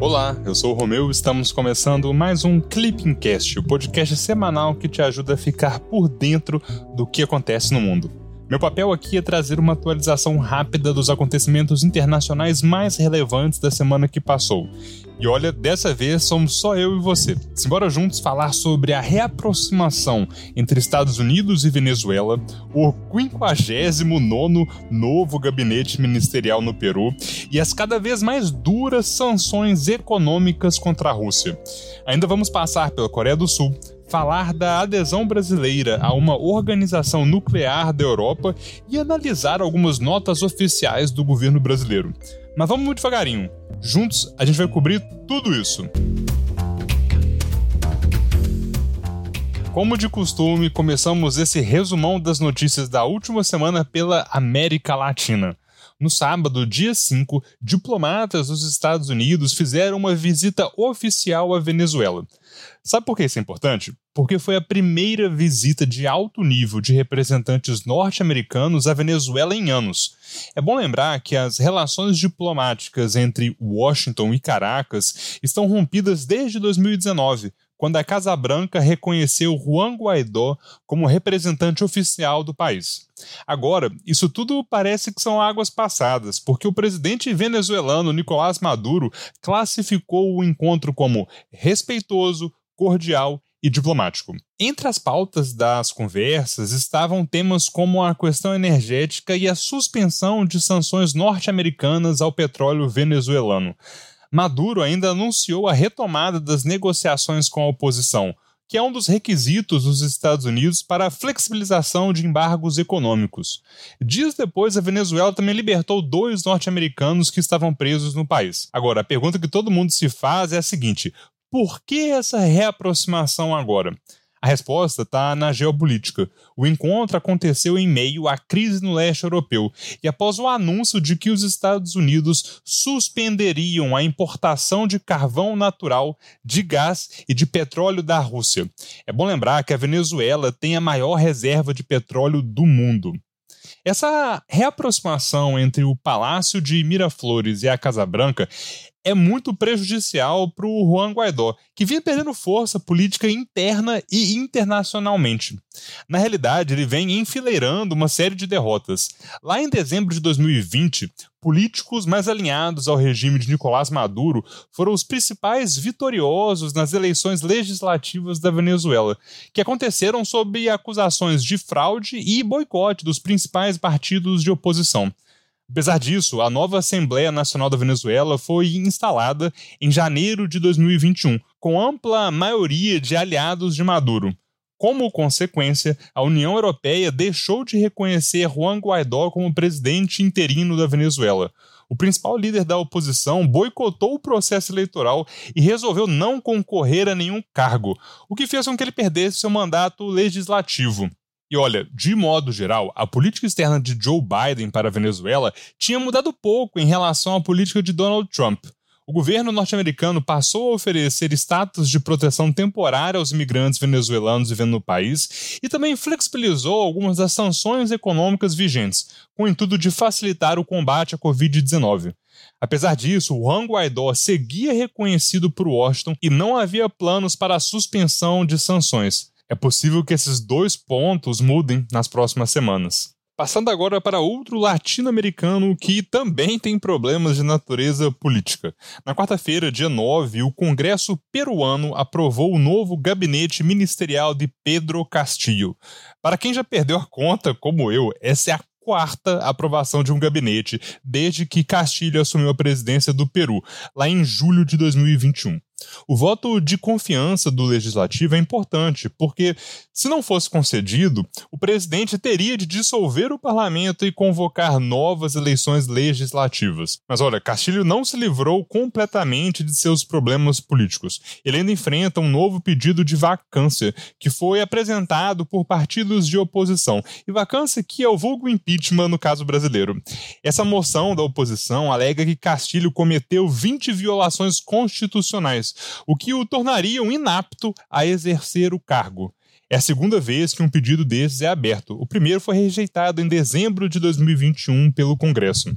Olá, eu sou o Romeu e estamos começando mais um Clipping Cast, o podcast semanal que te ajuda a ficar por dentro do que acontece no mundo. Meu papel aqui é trazer uma atualização rápida dos acontecimentos internacionais mais relevantes da semana que passou. E olha, dessa vez somos só eu e você. Simbora juntos falar sobre a reaproximação entre Estados Unidos e Venezuela, o 59 novo gabinete ministerial no Peru e as cada vez mais duras sanções econômicas contra a Rússia. Ainda vamos passar pela Coreia do Sul, falar da adesão brasileira a uma organização nuclear da Europa e analisar algumas notas oficiais do governo brasileiro. Mas vamos muito devagarinho. Juntos a gente vai cobrir tudo isso. Como de costume, começamos esse resumão das notícias da última semana pela América Latina. No sábado, dia 5, diplomatas dos Estados Unidos fizeram uma visita oficial à Venezuela. Sabe por que isso é importante? Porque foi a primeira visita de alto nível de representantes norte-americanos à Venezuela em anos. É bom lembrar que as relações diplomáticas entre Washington e Caracas estão rompidas desde 2019, quando a Casa Branca reconheceu Juan Guaidó como representante oficial do país. Agora, isso tudo parece que são águas passadas, porque o presidente venezuelano Nicolás Maduro classificou o encontro como respeitoso, cordial e diplomático. Entre as pautas das conversas estavam temas como a questão energética e a suspensão de sanções norte-americanas ao petróleo venezuelano. Maduro ainda anunciou a retomada das negociações com a oposição, que é um dos requisitos dos Estados Unidos para a flexibilização de embargos econômicos. Dias depois, a Venezuela também libertou dois norte-americanos que estavam presos no país. Agora, a pergunta que todo mundo se faz é a seguinte: por que essa reaproximação agora? A resposta está na geopolítica. O encontro aconteceu em meio à crise no leste europeu e após o anúncio de que os Estados Unidos suspenderiam a importação de carvão natural, de gás e de petróleo da Rússia. É bom lembrar que a Venezuela tem a maior reserva de petróleo do mundo. Essa reaproximação entre o Palácio de Miraflores e a Casa Branca é muito prejudicial para o Juan Guaidó, que vinha perdendo força política interna e internacionalmente. Na realidade, ele vem enfileirando uma série de derrotas. Lá em dezembro de 2020, políticos mais alinhados ao regime de Nicolás Maduro foram os principais vitoriosos nas eleições legislativas da Venezuela, que aconteceram sob acusações de fraude e boicote dos principais partidos de oposição. Apesar disso, a nova Assembleia Nacional da Venezuela foi instalada em janeiro de 2021, com ampla maioria de aliados de Maduro. Como consequência, a União Europeia deixou de reconhecer Juan Guaidó como presidente interino da Venezuela. O principal líder da oposição boicotou o processo eleitoral e resolveu não concorrer a nenhum cargo, o que fez com que ele perdesse seu mandato legislativo. E olha, de modo geral, a política externa de Joe Biden para a Venezuela tinha mudado pouco em relação à política de Donald Trump. O governo norte-americano passou a oferecer status de proteção temporária aos imigrantes venezuelanos vivendo no país e também flexibilizou algumas das sanções econômicas vigentes, com o intuito de facilitar o combate à Covid-19. Apesar disso, Juan Guaidó seguia reconhecido por Washington e não havia planos para a suspensão de sanções. É possível que esses dois pontos mudem nas próximas semanas. Passando agora para outro latino-americano que também tem problemas de natureza política. Na quarta-feira, dia 9, o Congresso peruano aprovou o novo gabinete ministerial de Pedro Castillo. Para quem já perdeu a conta, como eu, essa é a quarta aprovação de um gabinete desde que Castilho assumiu a presidência do Peru, lá em julho de 2021. O voto de confiança do legislativo é importante, porque, se não fosse concedido, o presidente teria de dissolver o parlamento e convocar novas eleições legislativas. Mas olha, Castilho não se livrou completamente de seus problemas políticos. Ele ainda enfrenta um novo pedido de vacância, que foi apresentado por partidos de oposição, e vacância que é o vulgo impeachment no caso brasileiro. Essa moção da oposição alega que Castilho cometeu 20 violações constitucionais o que o tornaria um inapto a exercer o cargo. É a segunda vez que um pedido desses é aberto. O primeiro foi rejeitado em dezembro de 2021 pelo Congresso.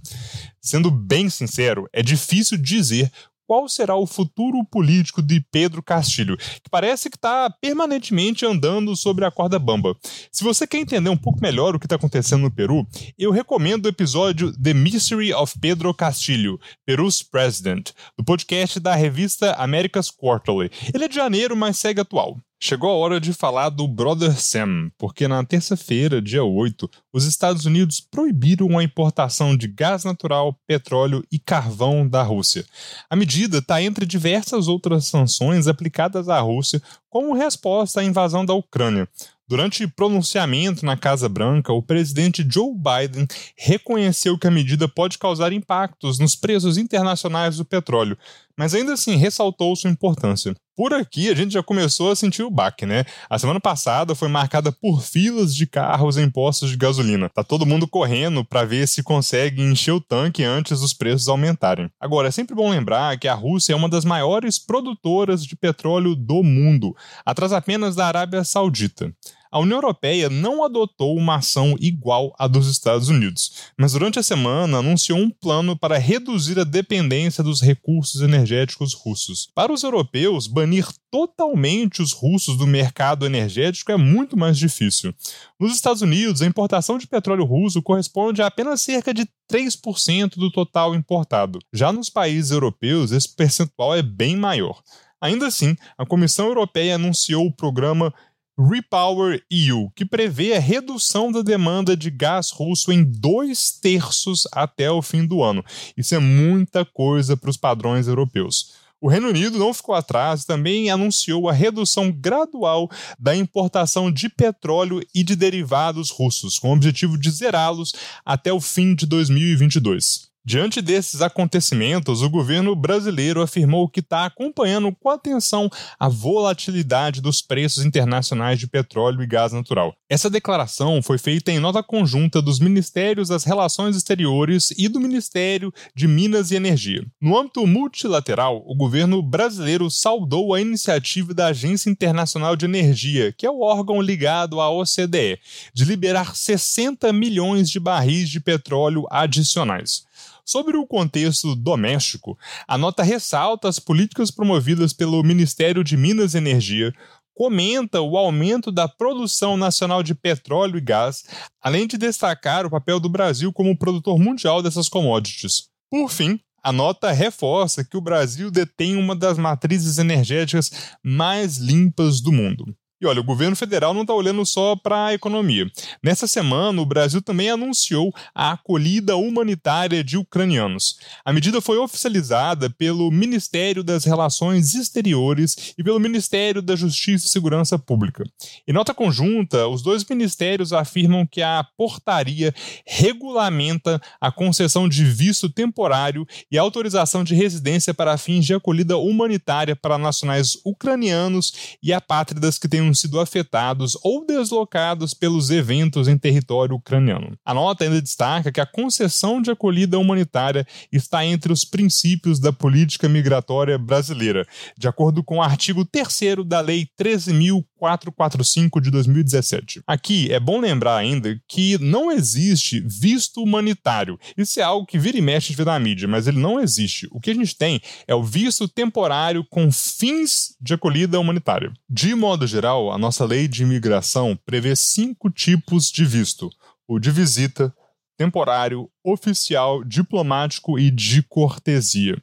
Sendo bem sincero, é difícil dizer qual será o futuro político de Pedro Castilho, que parece que está permanentemente andando sobre a corda bamba. Se você quer entender um pouco melhor o que está acontecendo no Peru, eu recomendo o episódio The Mystery of Pedro Castilho, Peru's President, do podcast da revista America's Quarterly. Ele é de janeiro, mas segue atual. Chegou a hora de falar do Brother Sam, porque na terça-feira, dia 8, os Estados Unidos proibiram a importação de gás natural, petróleo e carvão da Rússia. A medida está entre diversas outras sanções aplicadas à Rússia como resposta à invasão da Ucrânia. Durante pronunciamento na Casa Branca, o presidente Joe Biden reconheceu que a medida pode causar impactos nos preços internacionais do petróleo, mas ainda assim ressaltou sua importância. Por aqui a gente já começou a sentir o baque, né? A semana passada foi marcada por filas de carros em postos de gasolina. Tá todo mundo correndo para ver se consegue encher o tanque antes dos preços aumentarem. Agora, é sempre bom lembrar que a Rússia é uma das maiores produtoras de petróleo do mundo, atrás apenas da Arábia Saudita a União Europeia não adotou uma ação igual à dos Estados Unidos, mas durante a semana anunciou um plano para reduzir a dependência dos recursos energéticos russos. Para os europeus, banir totalmente os russos do mercado energético é muito mais difícil. Nos Estados Unidos, a importação de petróleo russo corresponde a apenas cerca de 3% do total importado. Já nos países europeus, esse percentual é bem maior. Ainda assim, a Comissão Europeia anunciou o programa Repower EU, que prevê a redução da demanda de gás russo em dois terços até o fim do ano. Isso é muita coisa para os padrões europeus. O Reino Unido não ficou atrás e também anunciou a redução gradual da importação de petróleo e de derivados russos, com o objetivo de zerá-los até o fim de 2022. Diante desses acontecimentos, o governo brasileiro afirmou que está acompanhando com atenção a volatilidade dos preços internacionais de petróleo e gás natural. Essa declaração foi feita em nota conjunta dos Ministérios das Relações Exteriores e do Ministério de Minas e Energia. No âmbito multilateral, o governo brasileiro saudou a iniciativa da Agência Internacional de Energia, que é o órgão ligado à OCDE, de liberar 60 milhões de barris de petróleo adicionais. Sobre o contexto doméstico, a nota ressalta as políticas promovidas pelo Ministério de Minas e Energia, comenta o aumento da produção nacional de petróleo e gás, além de destacar o papel do Brasil como produtor mundial dessas commodities. Por fim, a nota reforça que o Brasil detém uma das matrizes energéticas mais limpas do mundo. E olha, o governo federal não está olhando só para a economia. Nessa semana, o Brasil também anunciou a acolhida humanitária de ucranianos. A medida foi oficializada pelo Ministério das Relações Exteriores e pelo Ministério da Justiça e Segurança Pública. Em nota conjunta, os dois ministérios afirmam que a portaria regulamenta a concessão de visto temporário e autorização de residência para fins de acolhida humanitária para nacionais ucranianos e apátridas que tenham tenham sido afetados ou deslocados pelos eventos em território ucraniano. A nota ainda destaca que a concessão de acolhida humanitária está entre os princípios da política migratória brasileira, de acordo com o artigo 3 da Lei 13.445 de 2017. Aqui é bom lembrar ainda que não existe visto humanitário. Isso é algo que vira e mexe de na mídia, mas ele não existe. O que a gente tem é o visto temporário com fins de acolhida humanitária. De modo geral, geral, a nossa lei de imigração prevê cinco tipos de visto: o de visita, temporário, oficial, diplomático e de cortesia.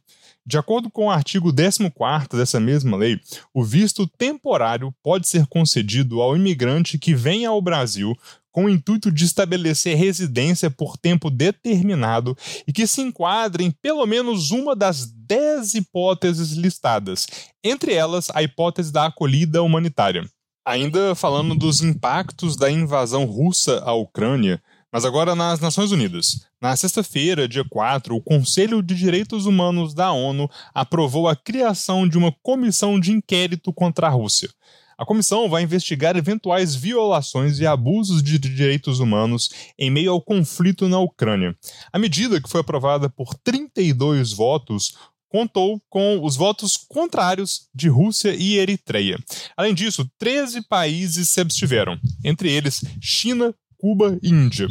De acordo com o artigo 14 dessa mesma lei, o visto temporário pode ser concedido ao imigrante que venha ao Brasil com o intuito de estabelecer residência por tempo determinado e que se enquadre em pelo menos uma das dez hipóteses listadas, entre elas a hipótese da acolhida humanitária. Ainda falando dos impactos da invasão russa à Ucrânia, mas agora nas Nações Unidas. Na sexta-feira, dia 4, o Conselho de Direitos Humanos da ONU aprovou a criação de uma comissão de inquérito contra a Rússia. A comissão vai investigar eventuais violações e abusos de direitos humanos em meio ao conflito na Ucrânia. A medida, que foi aprovada por 32 votos, contou com os votos contrários de Rússia e Eritreia. Além disso, 13 países se abstiveram, entre eles China, Cuba e Índia.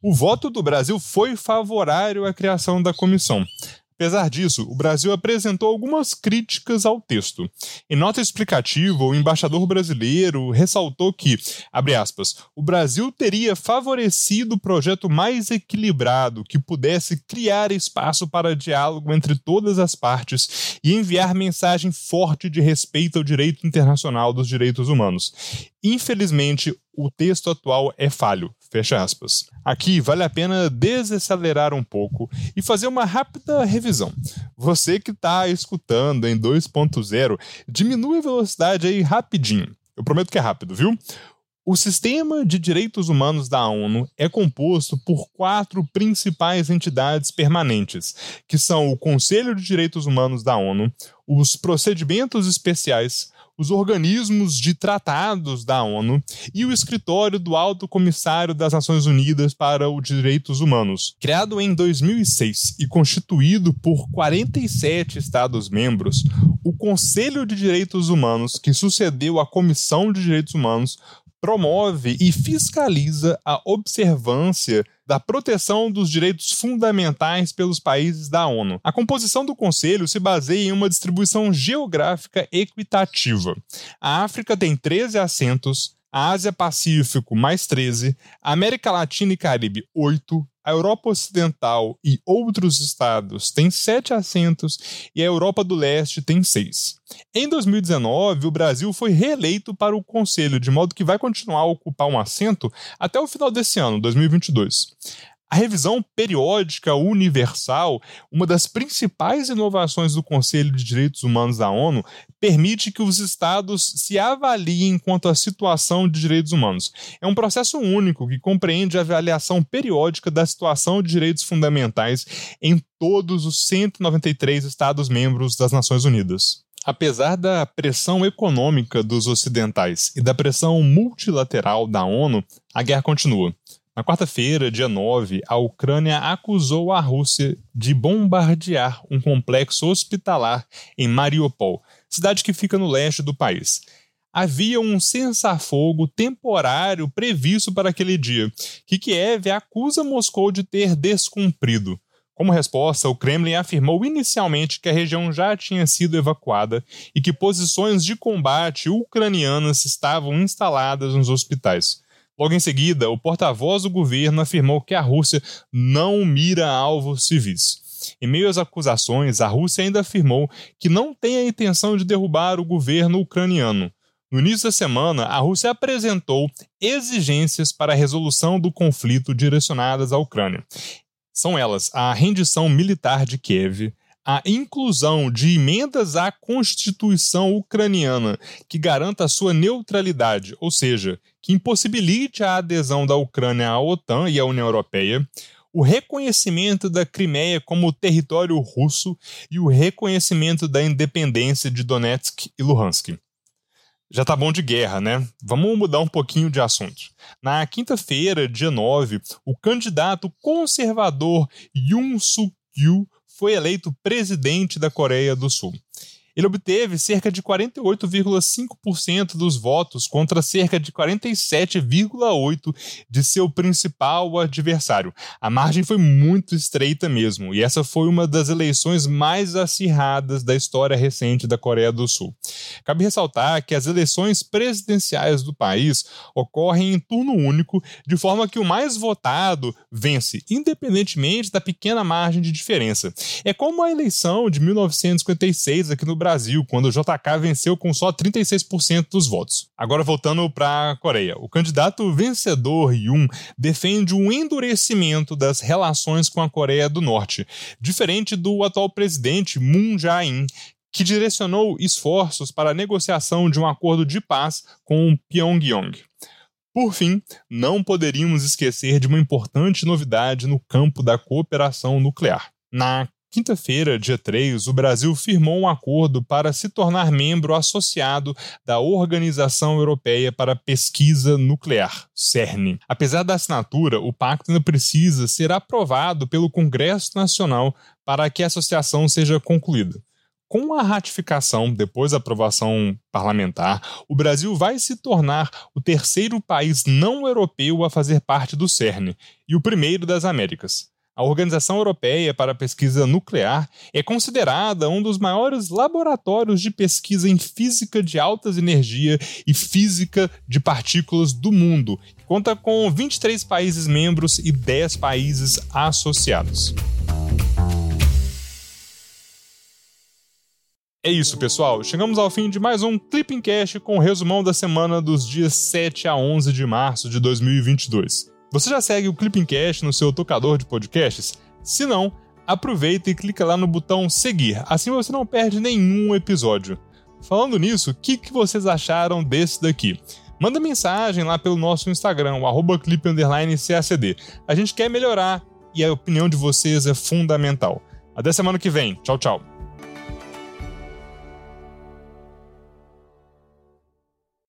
O voto do Brasil foi favorável à criação da comissão. Apesar disso, o Brasil apresentou algumas críticas ao texto. Em nota explicativa, o embaixador brasileiro ressaltou que, abre aspas, o Brasil teria favorecido o projeto mais equilibrado que pudesse criar espaço para diálogo entre todas as partes e enviar mensagem forte de respeito ao direito internacional dos direitos humanos. Infelizmente, o texto atual é falho. Fecha aspas. Aqui vale a pena desacelerar um pouco e fazer uma rápida revisão. Você que está escutando em 2.0, diminui a velocidade aí rapidinho. Eu prometo que é rápido, viu? O sistema de direitos humanos da ONU é composto por quatro principais entidades permanentes, que são o Conselho de Direitos Humanos da ONU, os procedimentos especiais, os organismos de tratados da ONU e o escritório do Alto Comissário das Nações Unidas para os Direitos Humanos. Criado em 2006 e constituído por 47 Estados-membros, o Conselho de Direitos Humanos, que sucedeu à Comissão de Direitos Humanos, promove e fiscaliza a observância da proteção dos direitos fundamentais pelos países da ONU. A composição do Conselho se baseia em uma distribuição geográfica equitativa. A África tem 13 assentos, a Ásia-Pacífico mais 13, a América Latina e Caribe 8, a Europa Ocidental e outros estados têm sete assentos e a Europa do Leste tem seis. Em 2019, o Brasil foi reeleito para o Conselho, de modo que vai continuar a ocupar um assento até o final desse ano, 2022. A revisão periódica universal, uma das principais inovações do Conselho de Direitos Humanos da ONU, permite que os estados se avaliem quanto à situação de direitos humanos. É um processo único que compreende a avaliação periódica da situação de direitos fundamentais em todos os 193 estados-membros das Nações Unidas. Apesar da pressão econômica dos ocidentais e da pressão multilateral da ONU, a guerra continua. Na quarta-feira, dia 9, a Ucrânia acusou a Rússia de bombardear um complexo hospitalar em Mariupol, cidade que fica no leste do país. Havia um cessar-fogo temporário previsto para aquele dia, que Kiev acusa Moscou de ter descumprido. Como resposta, o Kremlin afirmou inicialmente que a região já tinha sido evacuada e que posições de combate ucranianas estavam instaladas nos hospitais. Logo em seguida, o porta-voz do governo afirmou que a Rússia não mira alvos civis. Em meio às acusações, a Rússia ainda afirmou que não tem a intenção de derrubar o governo ucraniano. No início da semana, a Rússia apresentou exigências para a resolução do conflito direcionadas à Ucrânia. São elas a rendição militar de Kiev, a inclusão de emendas à Constituição ucraniana que garanta sua neutralidade, ou seja, que impossibilite a adesão da Ucrânia à OTAN e à União Europeia, o reconhecimento da Crimeia como território russo e o reconhecimento da independência de Donetsk e Luhansk. Já tá bom de guerra, né? Vamos mudar um pouquinho de assunto. Na quinta-feira, dia 9, o candidato conservador Yoon Suk-yeol foi eleito presidente da Coreia do Sul. Ele obteve cerca de 48,5% dos votos contra cerca de 47,8% de seu principal adversário. A margem foi muito estreita mesmo, e essa foi uma das eleições mais acirradas da história recente da Coreia do Sul. Cabe ressaltar que as eleições presidenciais do país ocorrem em turno único, de forma que o mais votado vence, independentemente da pequena margem de diferença. É como a eleição de 1956 aqui no Brasil, quando o JK venceu com só 36% dos votos. Agora voltando para a Coreia. O candidato vencedor Yoon defende o endurecimento das relações com a Coreia do Norte, diferente do atual presidente Moon Jae-in, que direcionou esforços para a negociação de um acordo de paz com Pyongyang. Por fim, não poderíamos esquecer de uma importante novidade no campo da cooperação nuclear. Na quinta-feira, dia 3, o Brasil firmou um acordo para se tornar membro associado da Organização Europeia para Pesquisa Nuclear, CERN. Apesar da assinatura, o pacto ainda precisa ser aprovado pelo Congresso Nacional para que a associação seja concluída. Com a ratificação, depois da aprovação parlamentar, o Brasil vai se tornar o terceiro país não europeu a fazer parte do CERN e o primeiro das Américas. A Organização Europeia para a Pesquisa Nuclear é considerada um dos maiores laboratórios de pesquisa em física de altas energia e física de partículas do mundo. Conta com 23 países membros e 10 países associados. É isso, pessoal. Chegamos ao fim de mais um Clipping Cash com o resumão da semana dos dias 7 a 11 de março de 2022. Você já segue o Clipping Cash no seu tocador de podcasts? Se não, aproveita e clica lá no botão seguir, assim você não perde nenhum episódio. Falando nisso, o que, que vocês acharam desse daqui? Manda mensagem lá pelo nosso Instagram, o clip_cacd. A gente quer melhorar e a opinião de vocês é fundamental. Até semana que vem. Tchau, tchau.